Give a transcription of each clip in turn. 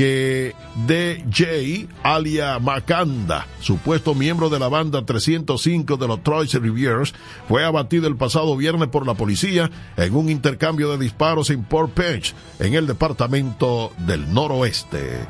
que DJ Alia Makanda, supuesto miembro de la banda 305 de los Troy Riviers, fue abatido el pasado viernes por la policía en un intercambio de disparos en Port Page, en el departamento del noroeste.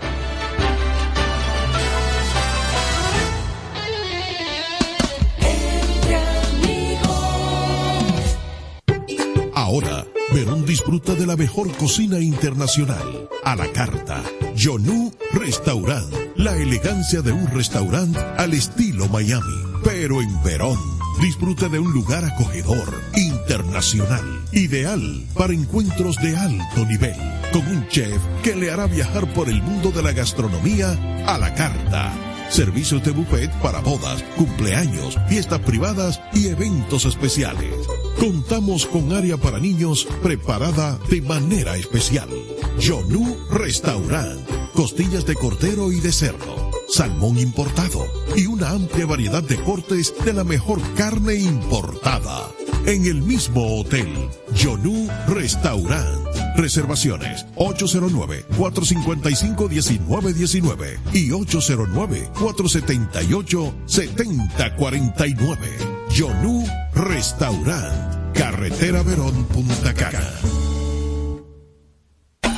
Disfruta de la mejor cocina internacional. A la carta. Yonu Restaurant. La elegancia de un restaurante al estilo Miami. Pero en Verón. Disfruta de un lugar acogedor, internacional, ideal para encuentros de alto nivel, con un chef que le hará viajar por el mundo de la gastronomía a la carta servicios de buffet para bodas, cumpleaños, fiestas privadas y eventos especiales. Contamos con área para niños preparada de manera especial. Yonu Restaurant, costillas de cordero y de cerdo, salmón importado y una amplia variedad de cortes de la mejor carne importada. En el mismo hotel, Yonu Restaurant. Reservaciones 809-455-1919 y 809-478-7049. Yonu Restaurant. Carretera Verón Punta Cana.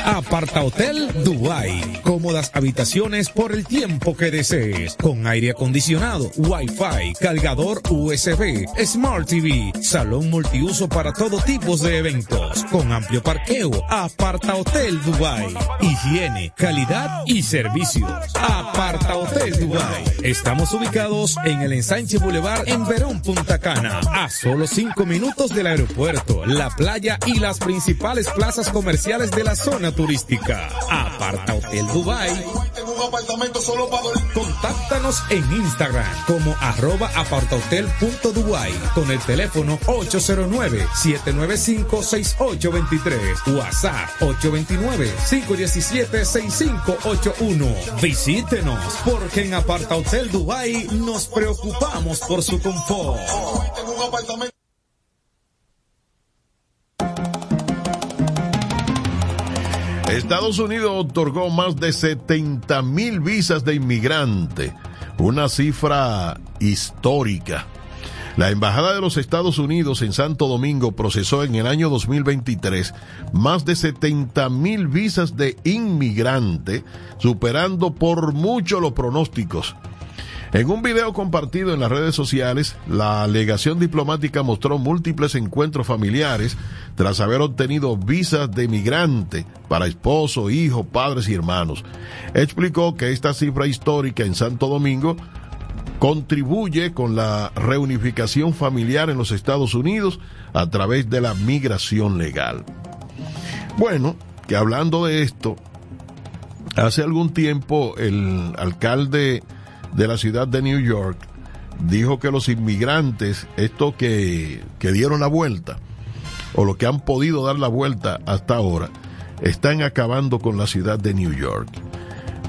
Aparta Hotel Dubai. Cómodas habitaciones por el tiempo que desees. Con aire acondicionado, wifi, cargador USB, Smart TV, salón multiuso para todo tipo de eventos. Con amplio parqueo. Aparta Hotel Dubai. Higiene, calidad y servicios. Aparta Hotel Dubai. Estamos ubicados en el ensanche Boulevard en Verón, Punta Cana. A solo cinco minutos del aeropuerto, la playa y las principales plazas comerciales de la zona turística. Aparta Hotel Dubai. Contáctanos en Instagram como arroba apartahotel.dubai con el teléfono 809-795-6823. WhatsApp 829-517-6581. Visítenos porque en Aparta Hotel Dubai nos preocupamos por su confort. Estados Unidos otorgó más de 70 mil visas de inmigrante, una cifra histórica. La Embajada de los Estados Unidos en Santo Domingo procesó en el año 2023 más de 70 mil visas de inmigrante, superando por mucho los pronósticos. En un video compartido en las redes sociales, la alegación diplomática mostró múltiples encuentros familiares tras haber obtenido visas de migrante para esposo, hijo, padres y hermanos. Explicó que esta cifra histórica en Santo Domingo contribuye con la reunificación familiar en los Estados Unidos a través de la migración legal. Bueno, que hablando de esto, hace algún tiempo el alcalde de la ciudad de New York dijo que los inmigrantes, estos que, que dieron la vuelta, o los que han podido dar la vuelta hasta ahora, están acabando con la ciudad de New York.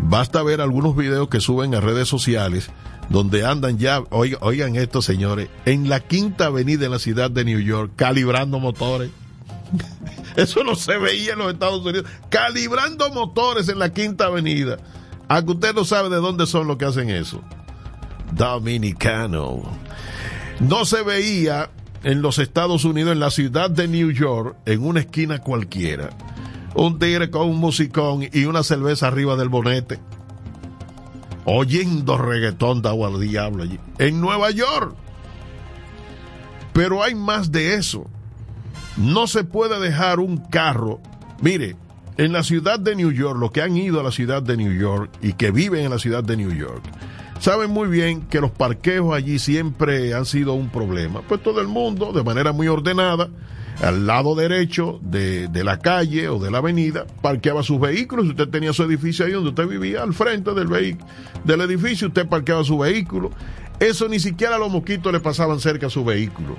Basta ver algunos videos que suben a redes sociales donde andan ya, oigan, oigan esto señores, en la quinta avenida en la ciudad de New York, calibrando motores. Eso no se veía en los Estados Unidos. Calibrando motores en la quinta avenida. A que usted no sabe de dónde son los que hacen eso. Dominicano. No se veía en los Estados Unidos, en la ciudad de New York, en una esquina cualquiera, un tigre con un musicón y una cerveza arriba del bonete, oyendo reggaetón de agua al diablo allí, en Nueva York. Pero hay más de eso. No se puede dejar un carro. Mire, en la ciudad de New York, los que han ido a la ciudad de New York y que viven en la ciudad de New York, saben muy bien que los parqueos allí siempre han sido un problema. Pues todo el mundo, de manera muy ordenada, al lado derecho de, la calle o de la avenida, parqueaba sus vehículos. Usted tenía su edificio ahí donde usted vivía, al frente del, del edificio, usted parqueaba su vehículo. Eso ni siquiera a los mosquitos le pasaban cerca a su vehículo.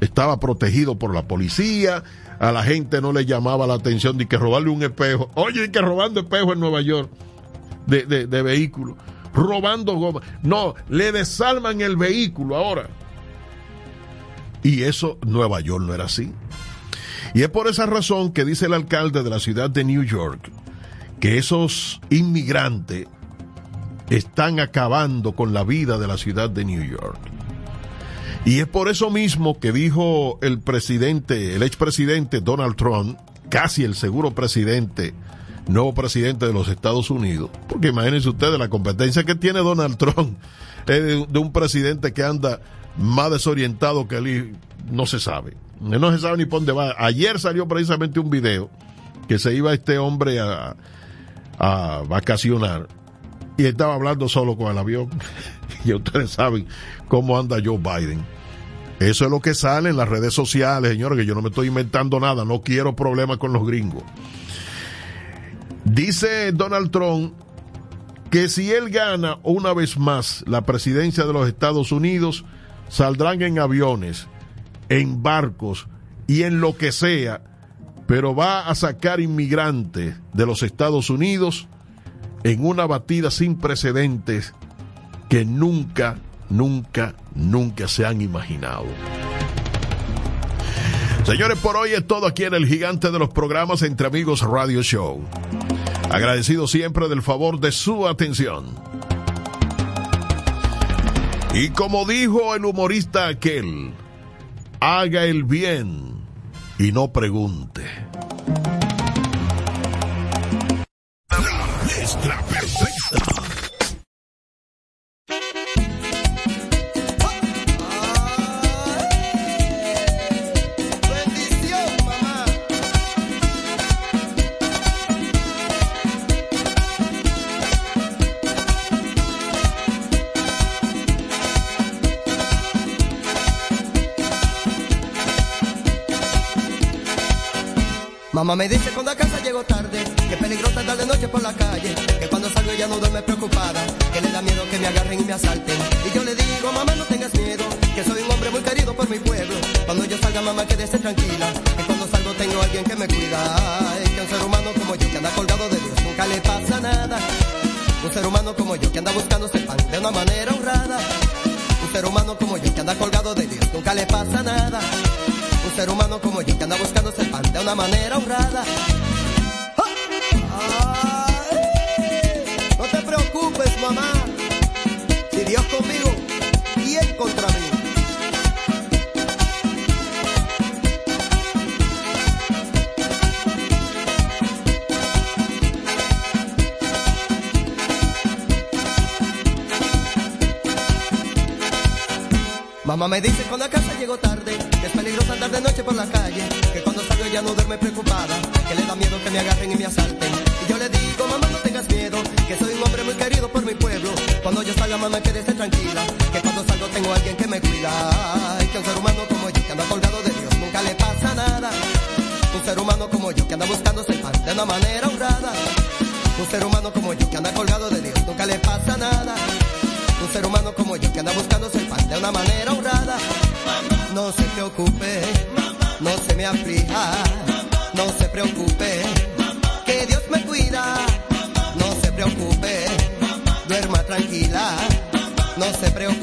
Estaba protegido por la policía, a la gente no le llamaba la atención de que robarle un espejo. Oye, que robando espejo en Nueva York de, de, de vehículo, robando goma. No, le desarman el vehículo ahora. Y eso Nueva York no era así. Y es por esa razón que dice el alcalde de la ciudad de New York que esos inmigrantes están acabando con la vida de la ciudad de New York. Y es por eso mismo que dijo el presidente, el expresidente Donald Trump, casi el seguro presidente, nuevo presidente de los Estados Unidos, porque imagínense ustedes la competencia que tiene Donald Trump de, un presidente que anda más desorientado que él no se sabe. No se sabe ni por dónde va. Ayer salió precisamente un video que se iba este hombre a, a vacacionar y estaba hablando solo con el avión. y ustedes saben cómo anda Joe Biden. Eso es lo que sale en las redes sociales, señores, que yo no me estoy inventando nada, no quiero problemas con los gringos. Dice Donald Trump que si él gana una vez más la presidencia de los Estados Unidos, saldrán en aviones, en barcos y en lo que sea, pero va a sacar inmigrantes de los Estados Unidos en una batida sin precedentes que nunca, nunca, nunca se han imaginado. Señores, por hoy es todo aquí en el gigante de los programas Entre Amigos Radio Show. Agradecido siempre del favor de su atención. Y como dijo el humorista aquel, haga el bien y no pregunte. Mamá me dice cuando a casa llego tarde, que peligrosa andar de noche por la calle, que cuando salgo ella no duerme preocupada, que le da miedo que me agarren y me asalten. Y yo le digo, mamá no tengas miedo, que soy un hombre muy querido por mi pueblo. Cuando yo salga mamá quédese tranquila, que cuando salgo tengo alguien que me cuida. Ay, que un ser humano como yo que anda colgado de Dios nunca le pasa nada. Un ser humano como yo que anda buscándose pan de una manera honrada. Un ser humano como yo que anda colgado de Dios nunca le pasa nada ser humano como yo que anda buscándose el pan de una manera Mamá me dice cuando a casa llego tarde, que es peligroso andar de noche por la calle, que cuando salgo ya no duerme preocupada, que le da miedo que me agarren y me asalten. Y yo le digo, mamá no tengas miedo, que soy un hombre muy querido por mi pueblo. Cuando yo salga mamá quédese tranquila, que cuando salgo tengo alguien que me cuida. Y que un ser humano como yo que anda colgado de Dios nunca le pasa nada. Un ser humano como yo que anda buscándose el pan de una manera honrada. Un ser humano como yo que anda colgado de Dios nunca le pasa nada un ser humano como yo que anda buscándose el pan de una manera honrada. No se preocupe, no se me aflija, no se preocupe, que Dios me cuida. No se preocupe, duerma tranquila, no se preocupe,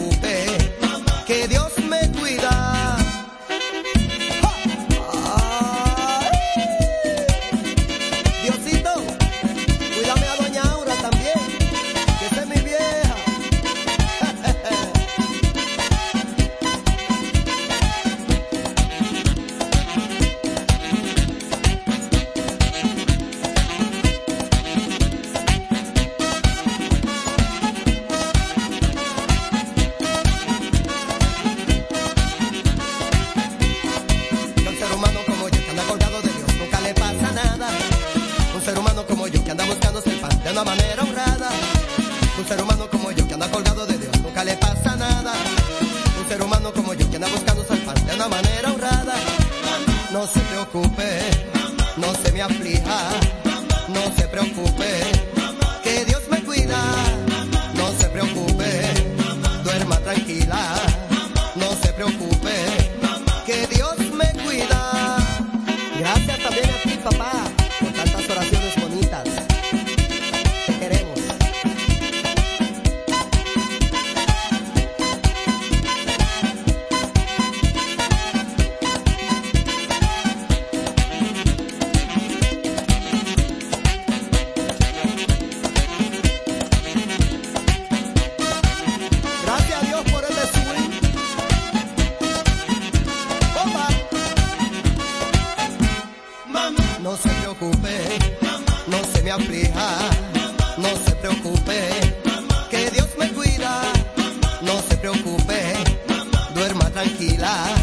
no se me aflija, no se preocupe, que Dios me cuida, no se preocupe, duerma tranquila.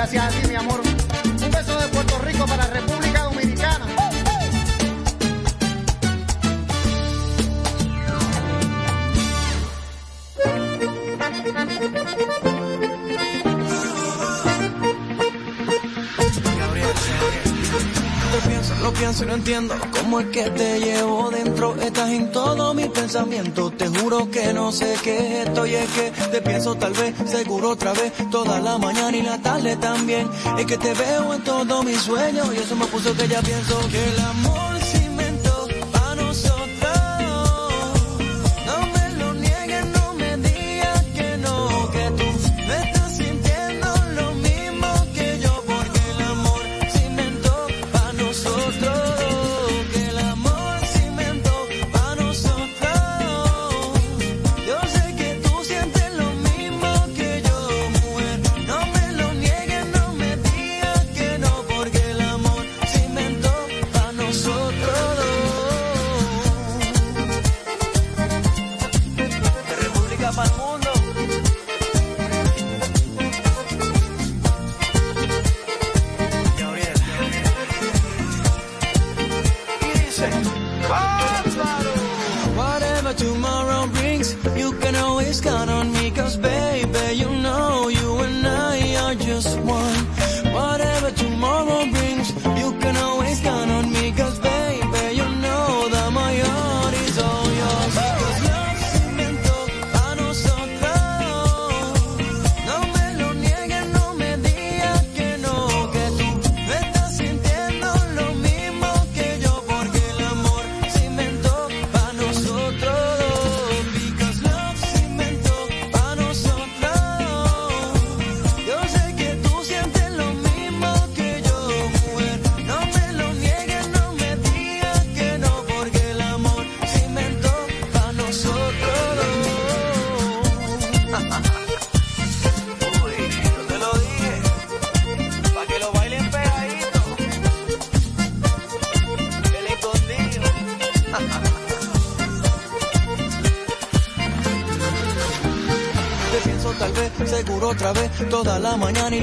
gracias a ti, mi amor. Cómo es que te llevo dentro. Estás en todo mi pensamiento. Te juro que no sé qué estoy es que te pienso tal vez, seguro otra vez. Toda la mañana y la tarde también. Es que te veo en todo mi sueño. Y eso me puso que ya pienso que el amor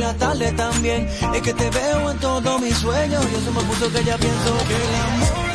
la tarde también. Es que te veo en todos mis sueños y eso me puso que ya pienso que el amor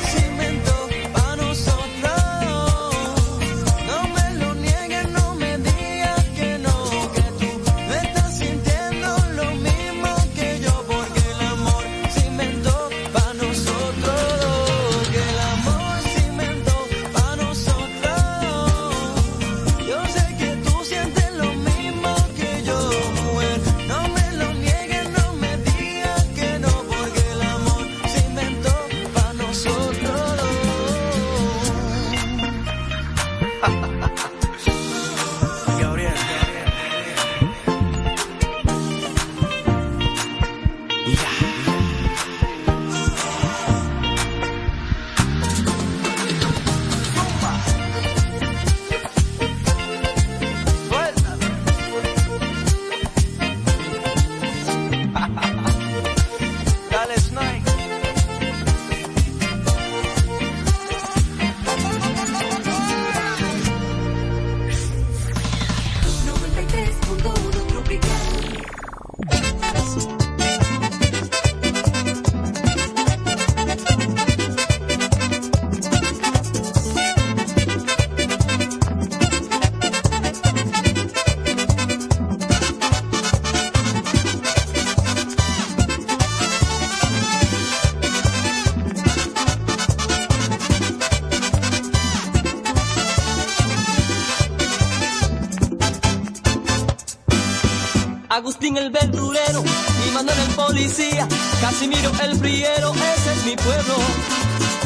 Agustín el verdurero, mi Manuel el policía, Casimiro el friero, ese es mi pueblo.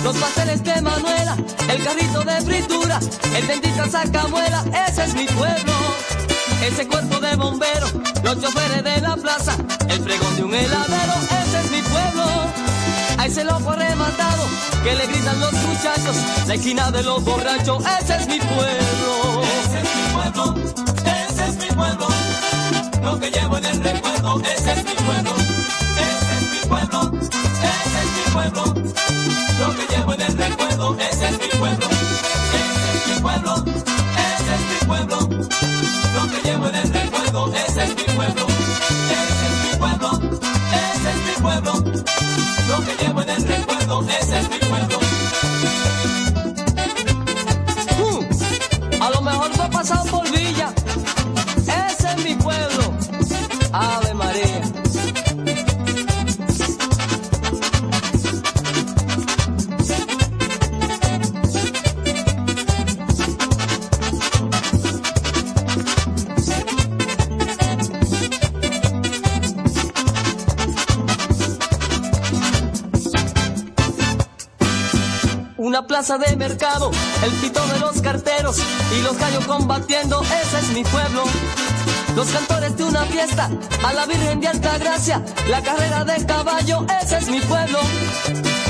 Los pasteles de Manuela, el carrito de fritura, el dentista saca muela, ese es mi pueblo. Ese cuerpo de bomberos, los choferes de la plaza, el pregón de un heladero, ese es mi pueblo. A ese loco arrebatado que le gritan los muchachos, la esquina de los borrachos, ese es mi pueblo. Ese es mi pueblo, ese es mi pueblo, lo que llevo en el recuerdo, ese es mi pueblo, ese es mi pueblo, ese es mi pueblo, lo que llevo en el recuerdo, ese es mi pueblo, ese es mi pueblo, ese es mi pueblo, lo que llevo en el recuerdo, ese es mi pueblo, ese es mi pueblo, ese es mi pueblo, lo que llevo en el recuerdo, ese es mi pueblo. De mercado, el pito de los carteros y los gallos combatiendo, ese es mi pueblo. Los cantores de una fiesta, a la Virgen de Alta Gracia, la carrera de caballo, ese es mi pueblo.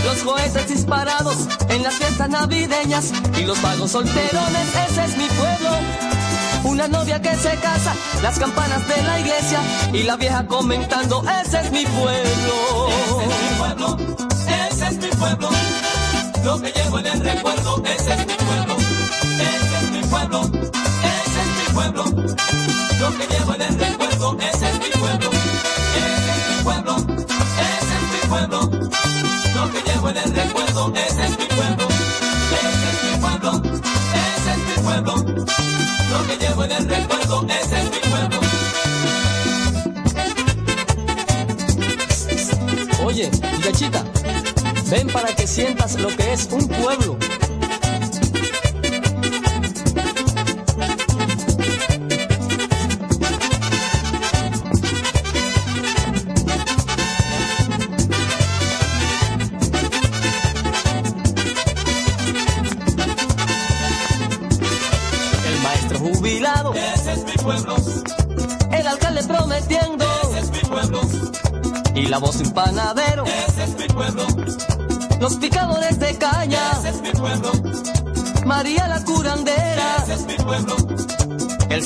Los cohetes disparados en las fiestas navideñas y los vagos solterones, ese es mi pueblo. Una novia que se casa, las campanas de la iglesia y la vieja comentando, ese es mi pueblo. Ese es mi pueblo, ese es mi pueblo. Lo que llevo en el recuerdo, ese es mi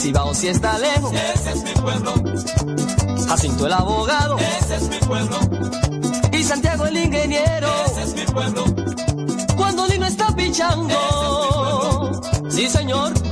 cibao si está lejos, ese es mi pueblo, Jacinto el abogado ese es mi pueblo, y Santiago el ingeniero. ese es mi pueblo. Cuando Lino está pichando, sí señor.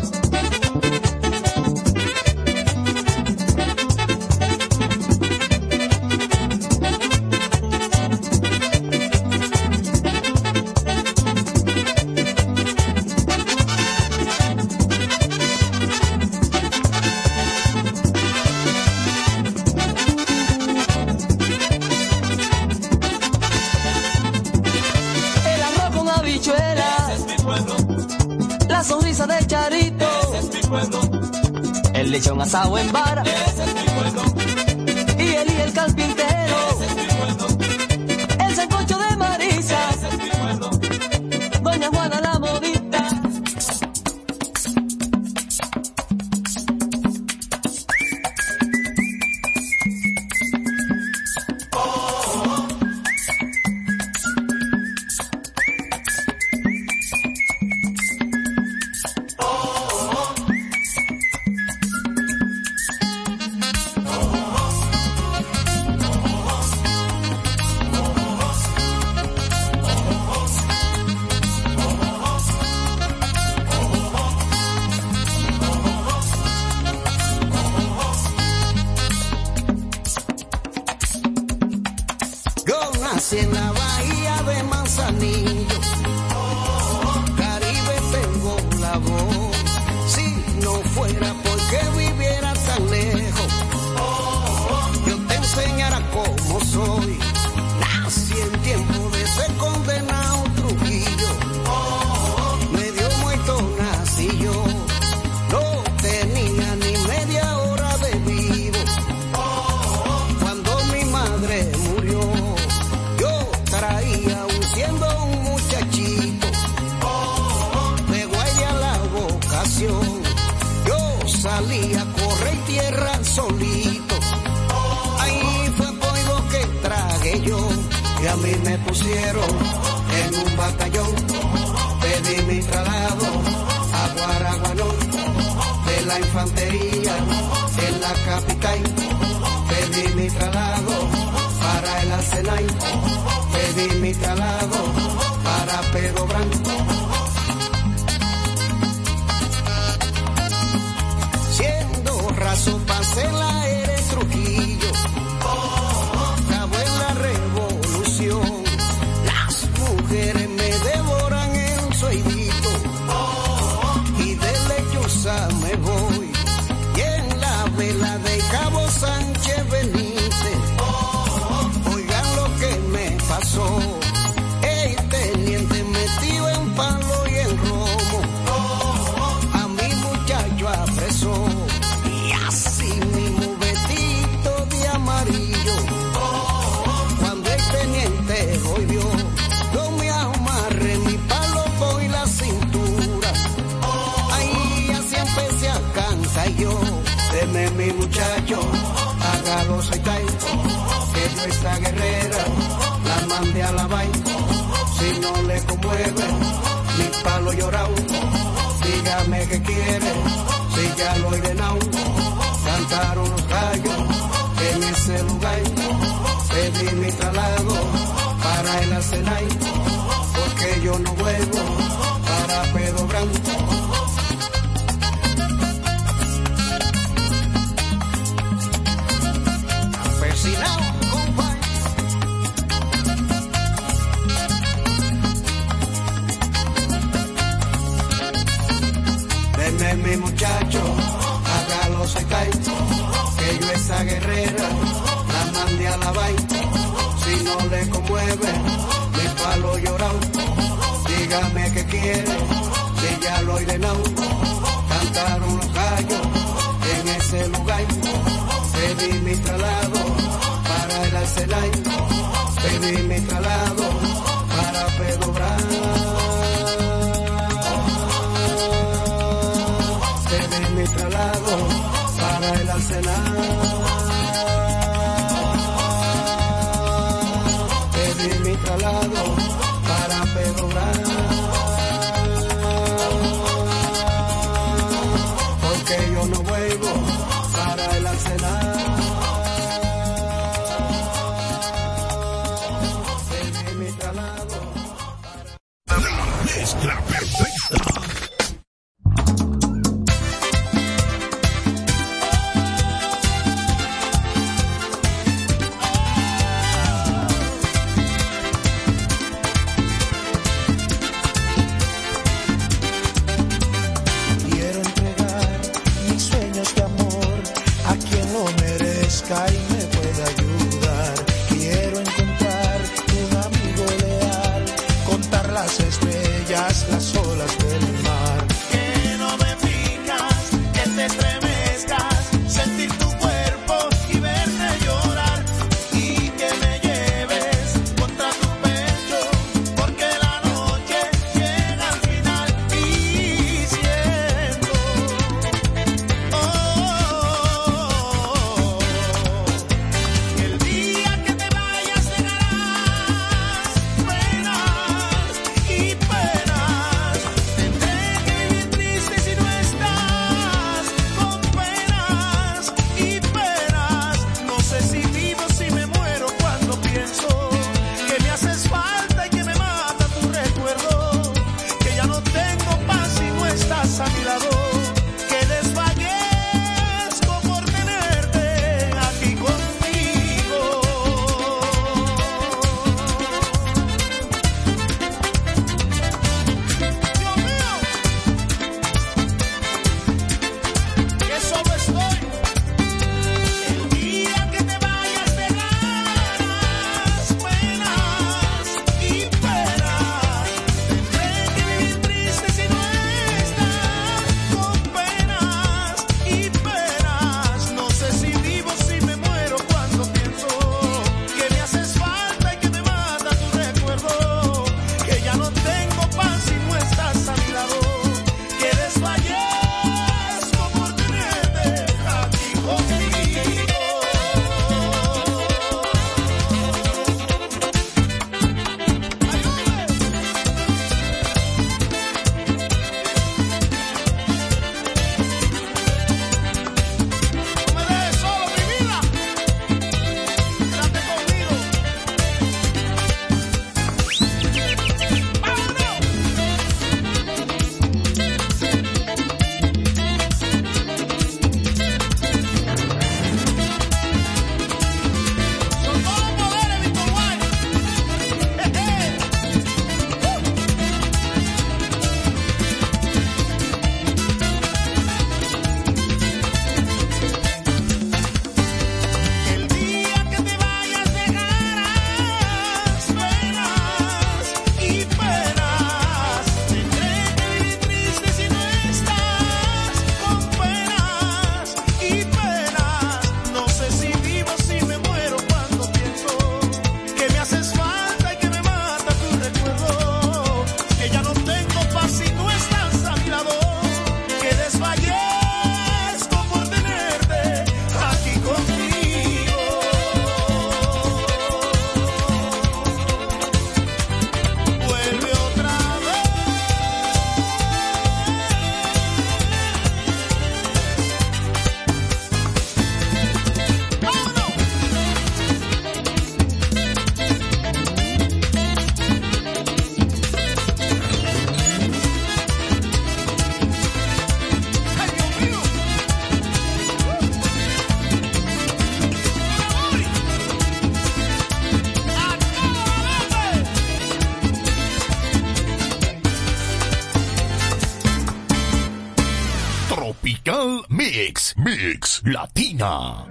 Mix, Mix Latina.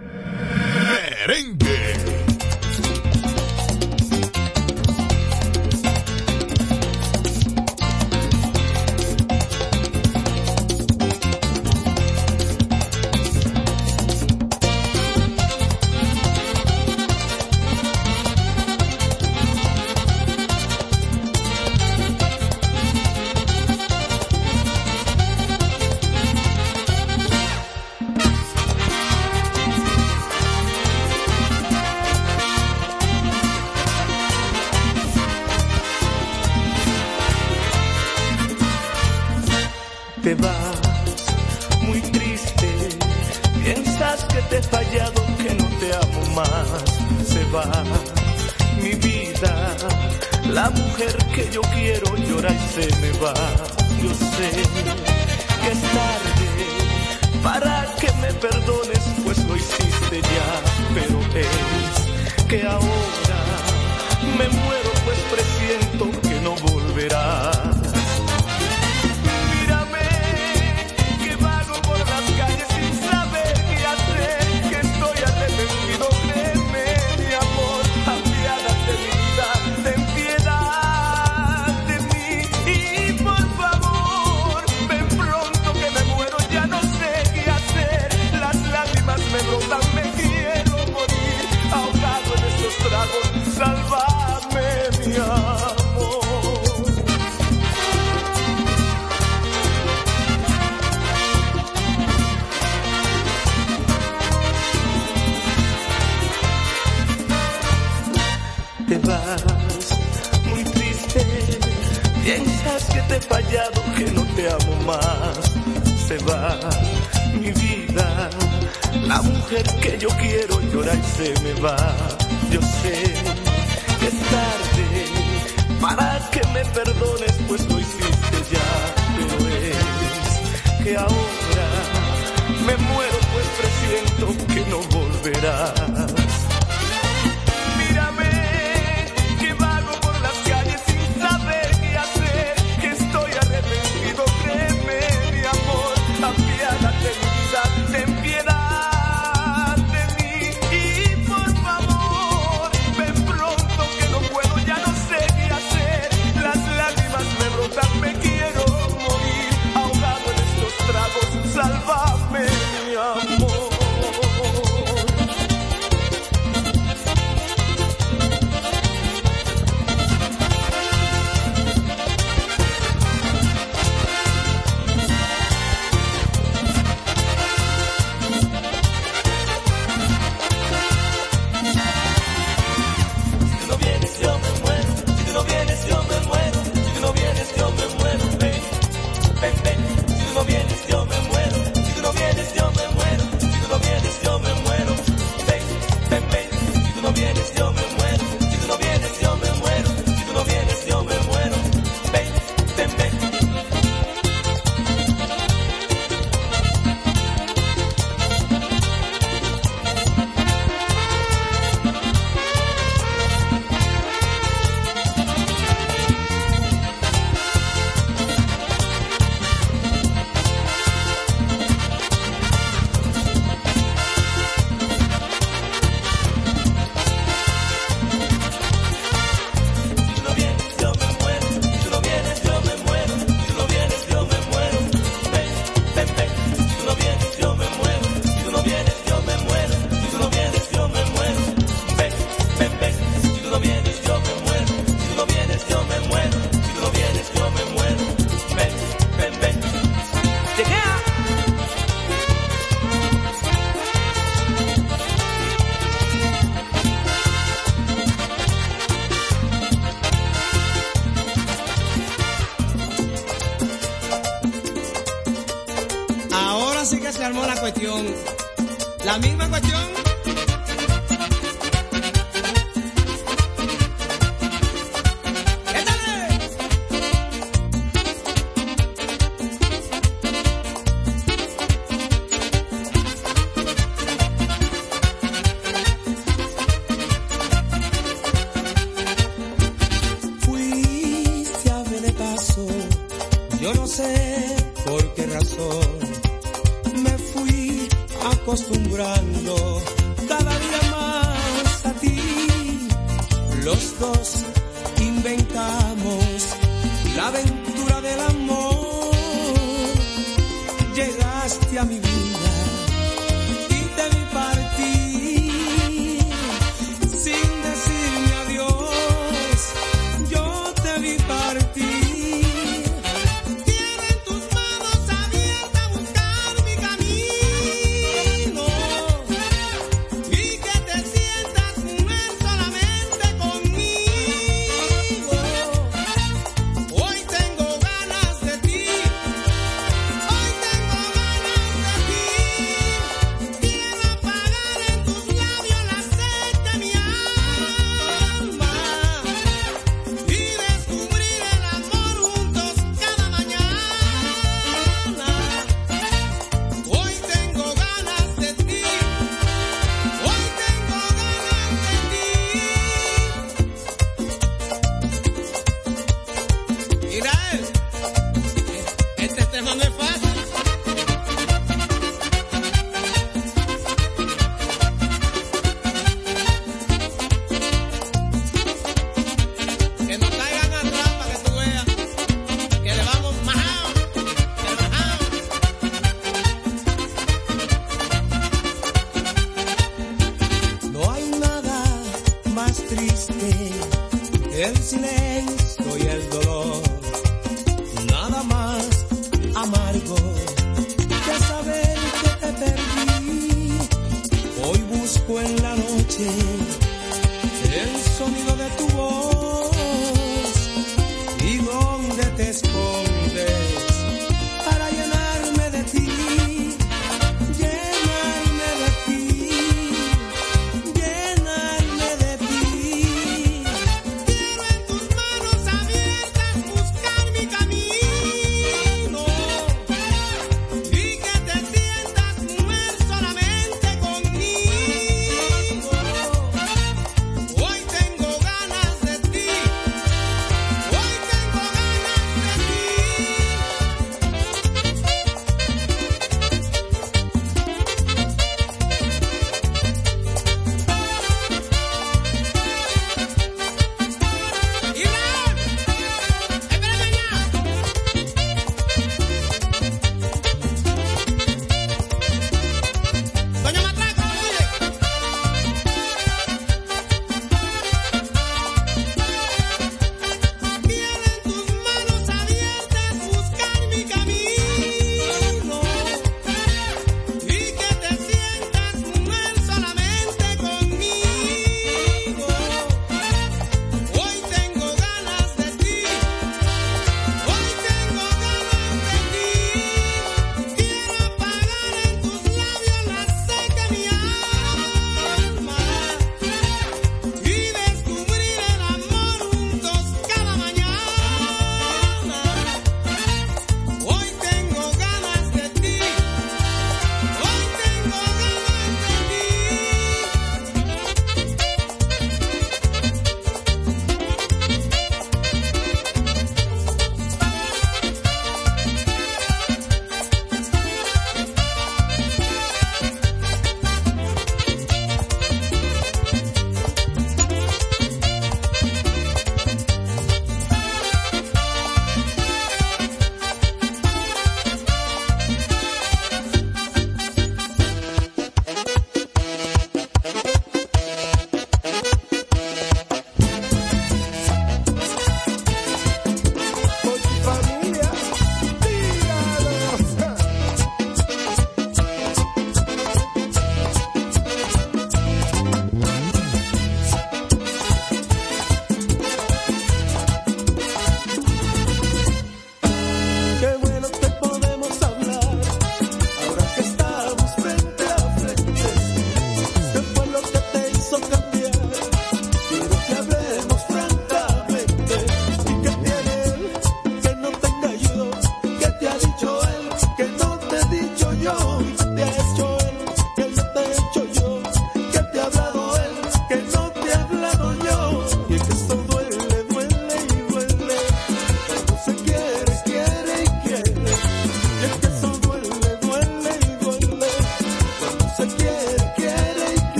Merengue. mi vida. La mujer que yo quiero llora y se me va. Yo sé que es tarde para que me perdones, pues lo hiciste ya. Pero es que ahora me muero, pues presiento que no volverás.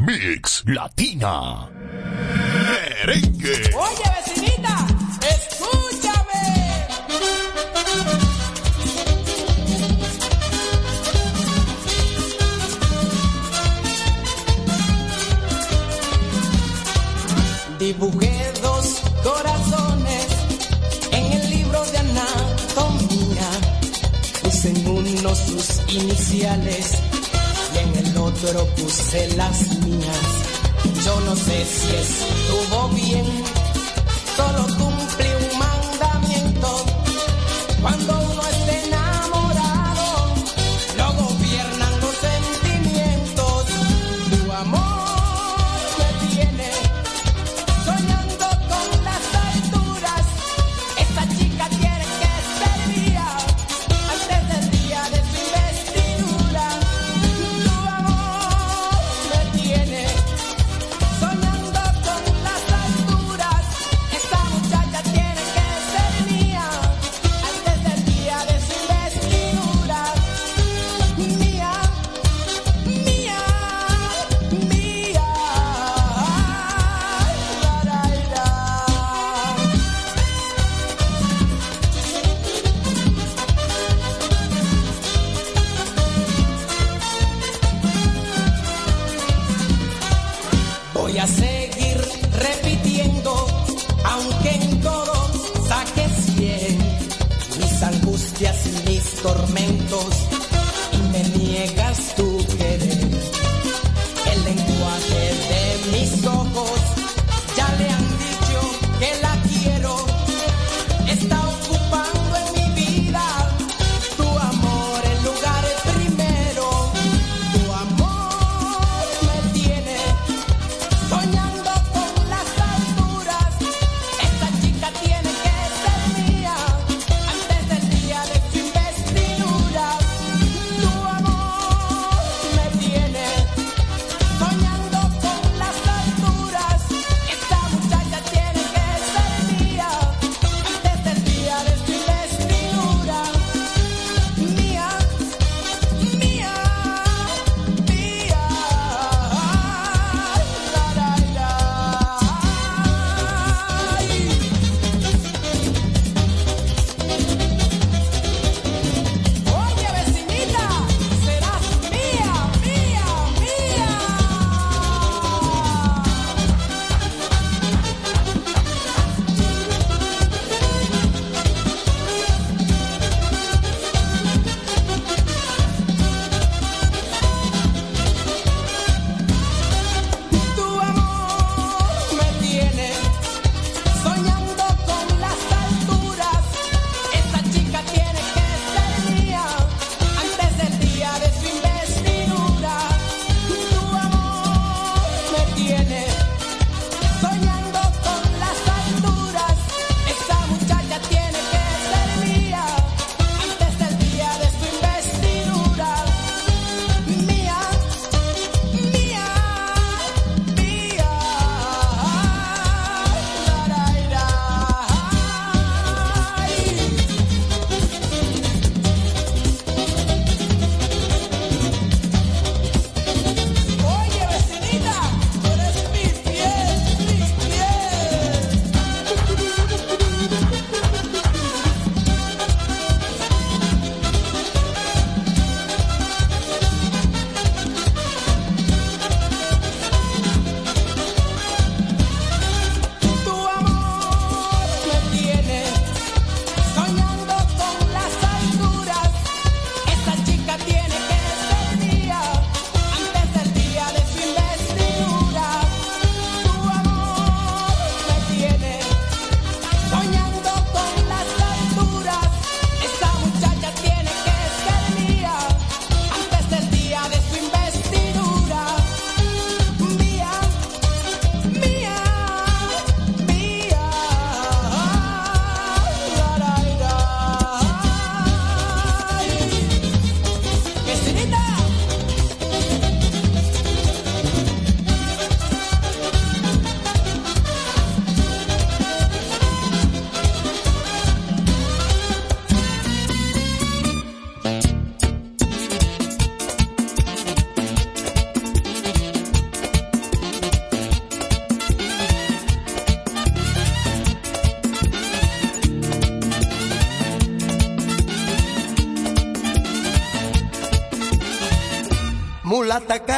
Mix Latina. Merengue. Oye, vecinita, escúchame. Dibujé dos corazones en el libro de anatomía. Puse en uno sus iniciales y en el otro puse las mías. Yo no sé si estuvo bien, solo tú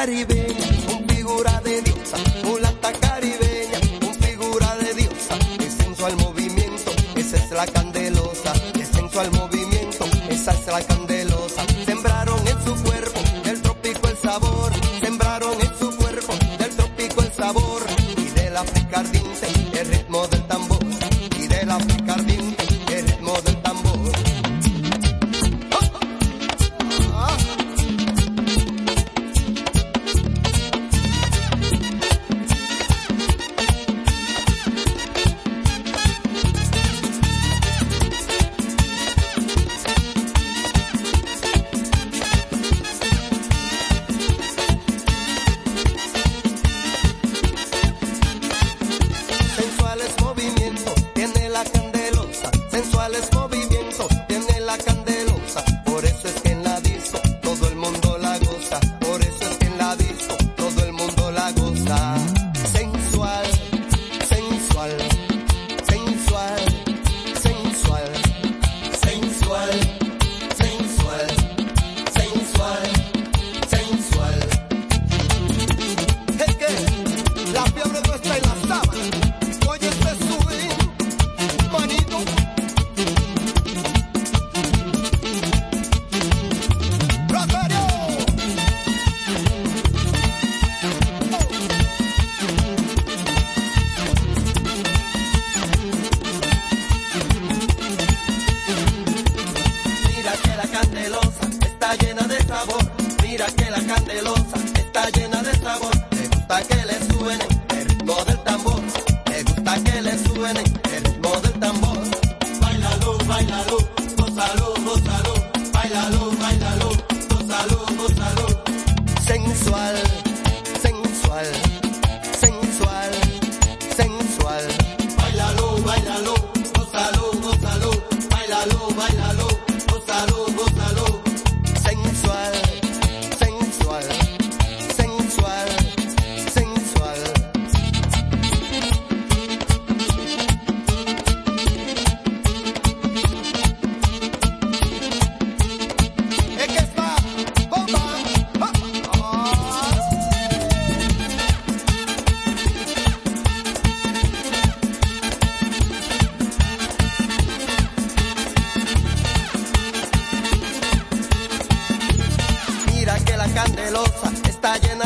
Caribe.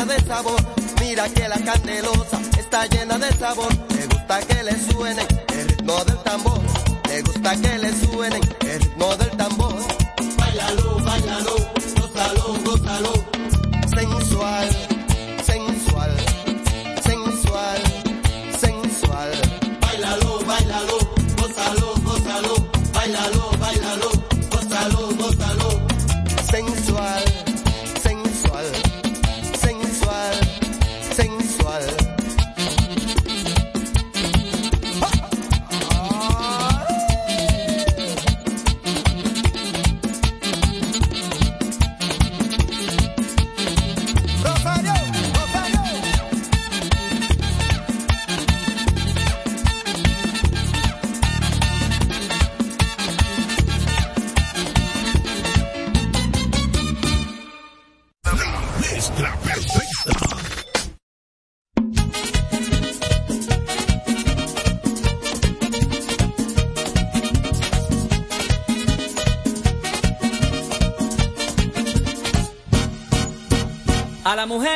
de sabor. Mira que la candelosa está llena de sabor. Le gusta que le suene el ritmo del tambor. Le gusta que le suene el ritmo del tambor. Báilalo, báilalo, gózalo, gózalo. Sensual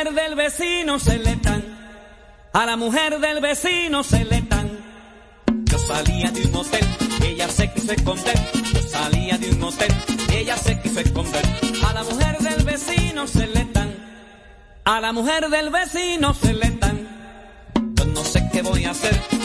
mujer del vecino se le tan, a la mujer del vecino se le tan. Yo salía de un hotel, ella se quiso esconder. Yo salía de un hotel, ella se quiso esconder. A la mujer del vecino se le tan, a la mujer del vecino se le tan. Yo no sé qué voy a hacer